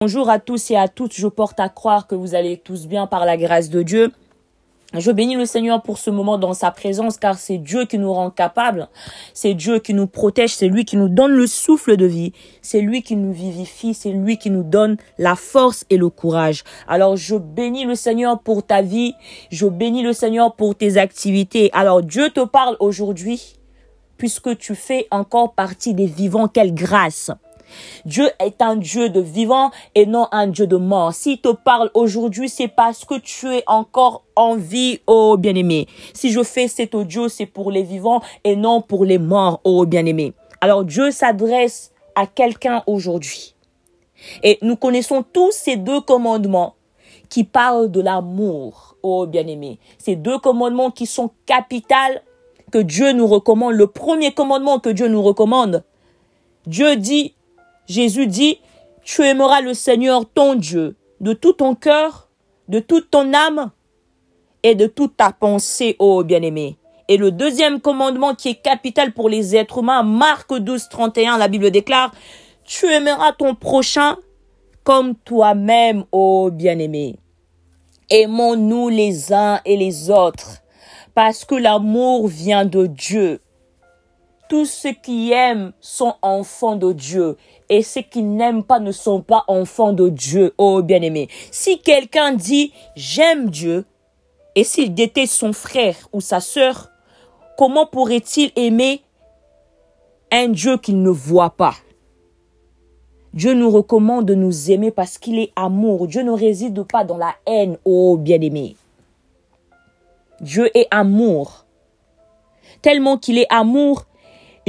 Bonjour à tous et à toutes, je porte à croire que vous allez tous bien par la grâce de Dieu. Je bénis le Seigneur pour ce moment dans sa présence car c'est Dieu qui nous rend capables, c'est Dieu qui nous protège, c'est lui qui nous donne le souffle de vie, c'est lui qui nous vivifie, c'est lui qui nous donne la force et le courage. Alors je bénis le Seigneur pour ta vie, je bénis le Seigneur pour tes activités. Alors Dieu te parle aujourd'hui puisque tu fais encore partie des vivants, quelle grâce. Dieu est un Dieu de vivant et non un Dieu de mort. S'il te parle aujourd'hui, c'est parce que tu es encore en vie, oh bien-aimé. Si je fais cet audio, c'est pour les vivants et non pour les morts, oh bien-aimé. Alors Dieu s'adresse à quelqu'un aujourd'hui. Et nous connaissons tous ces deux commandements qui parlent de l'amour, oh bien-aimé. Ces deux commandements qui sont capitales que Dieu nous recommande. Le premier commandement que Dieu nous recommande, Dieu dit, Jésus dit, tu aimeras le Seigneur ton Dieu de tout ton cœur, de toute ton âme et de toute ta pensée, ô bien-aimé. Et le deuxième commandement qui est capital pour les êtres humains, Marc 12, 31, la Bible déclare, tu aimeras ton prochain comme toi-même, ô bien-aimé. Aimons-nous les uns et les autres, parce que l'amour vient de Dieu. Tous ceux qui aiment sont enfants de Dieu et ceux qui n'aiment pas ne sont pas enfants de Dieu, oh bien-aimé. Si quelqu'un dit j'aime Dieu et s'il déteste son frère ou sa sœur, comment pourrait-il aimer un Dieu qu'il ne voit pas? Dieu nous recommande de nous aimer parce qu'il est amour. Dieu ne réside pas dans la haine, oh bien-aimé. Dieu est amour. Tellement qu'il est amour,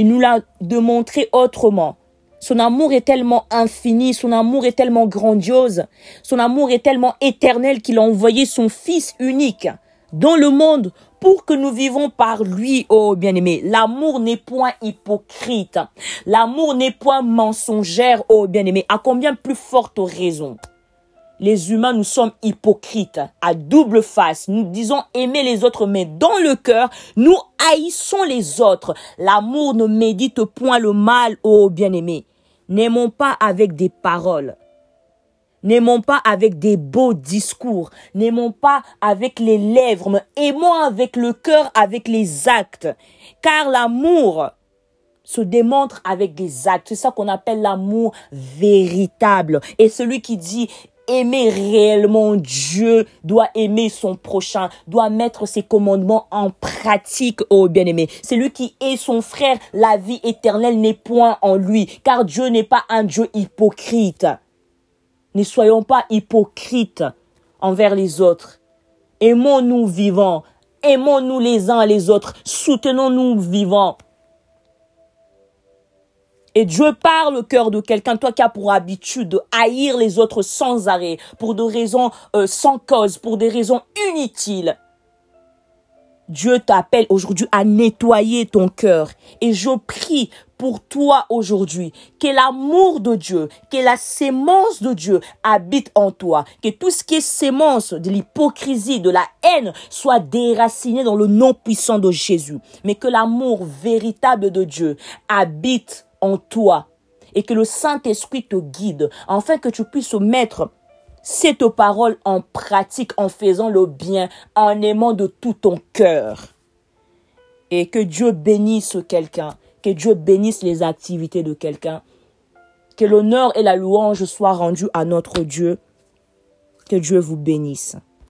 il nous l'a démontré autrement. Son amour est tellement infini, son amour est tellement grandiose, son amour est tellement éternel qu'il a envoyé son Fils unique dans le monde pour que nous vivons par lui, oh bien-aimé. L'amour n'est point hypocrite. L'amour n'est point mensongère, oh bien-aimé. À combien plus forte raison? Les humains, nous sommes hypocrites, à double face. Nous disons aimer les autres, mais dans le cœur, nous haïssons les autres. L'amour ne médite point le mal, ô bien-aimé. N'aimons pas avec des paroles. N'aimons pas avec des beaux discours. N'aimons pas avec les lèvres, mais aimons avec le cœur, avec les actes. Car l'amour se démontre avec des actes. C'est ça qu'on appelle l'amour véritable. Et celui qui dit aimer réellement Dieu, doit aimer son prochain, doit mettre ses commandements en pratique, oh bien-aimé. C'est lui qui est son frère, la vie éternelle n'est point en lui, car Dieu n'est pas un Dieu hypocrite. Ne soyons pas hypocrites envers les autres. Aimons-nous vivants, aimons-nous les uns les autres, soutenons-nous vivants. Et Dieu parle au cœur de quelqu'un, toi qui as pour habitude de haïr les autres sans arrêt, pour des raisons euh, sans cause, pour des raisons inutiles. Dieu t'appelle aujourd'hui à nettoyer ton cœur. Et je prie pour toi aujourd'hui que l'amour de Dieu, que la sémence de Dieu habite en toi, que tout ce qui est sémence de l'hypocrisie, de la haine soit déraciné dans le nom puissant de Jésus, mais que l'amour véritable de Dieu habite en toi et que le Saint-Esprit te guide afin que tu puisses mettre cette parole en pratique en faisant le bien, en aimant de tout ton cœur. Et que Dieu bénisse quelqu'un, que Dieu bénisse les activités de quelqu'un, que l'honneur et la louange soient rendus à notre Dieu, que Dieu vous bénisse.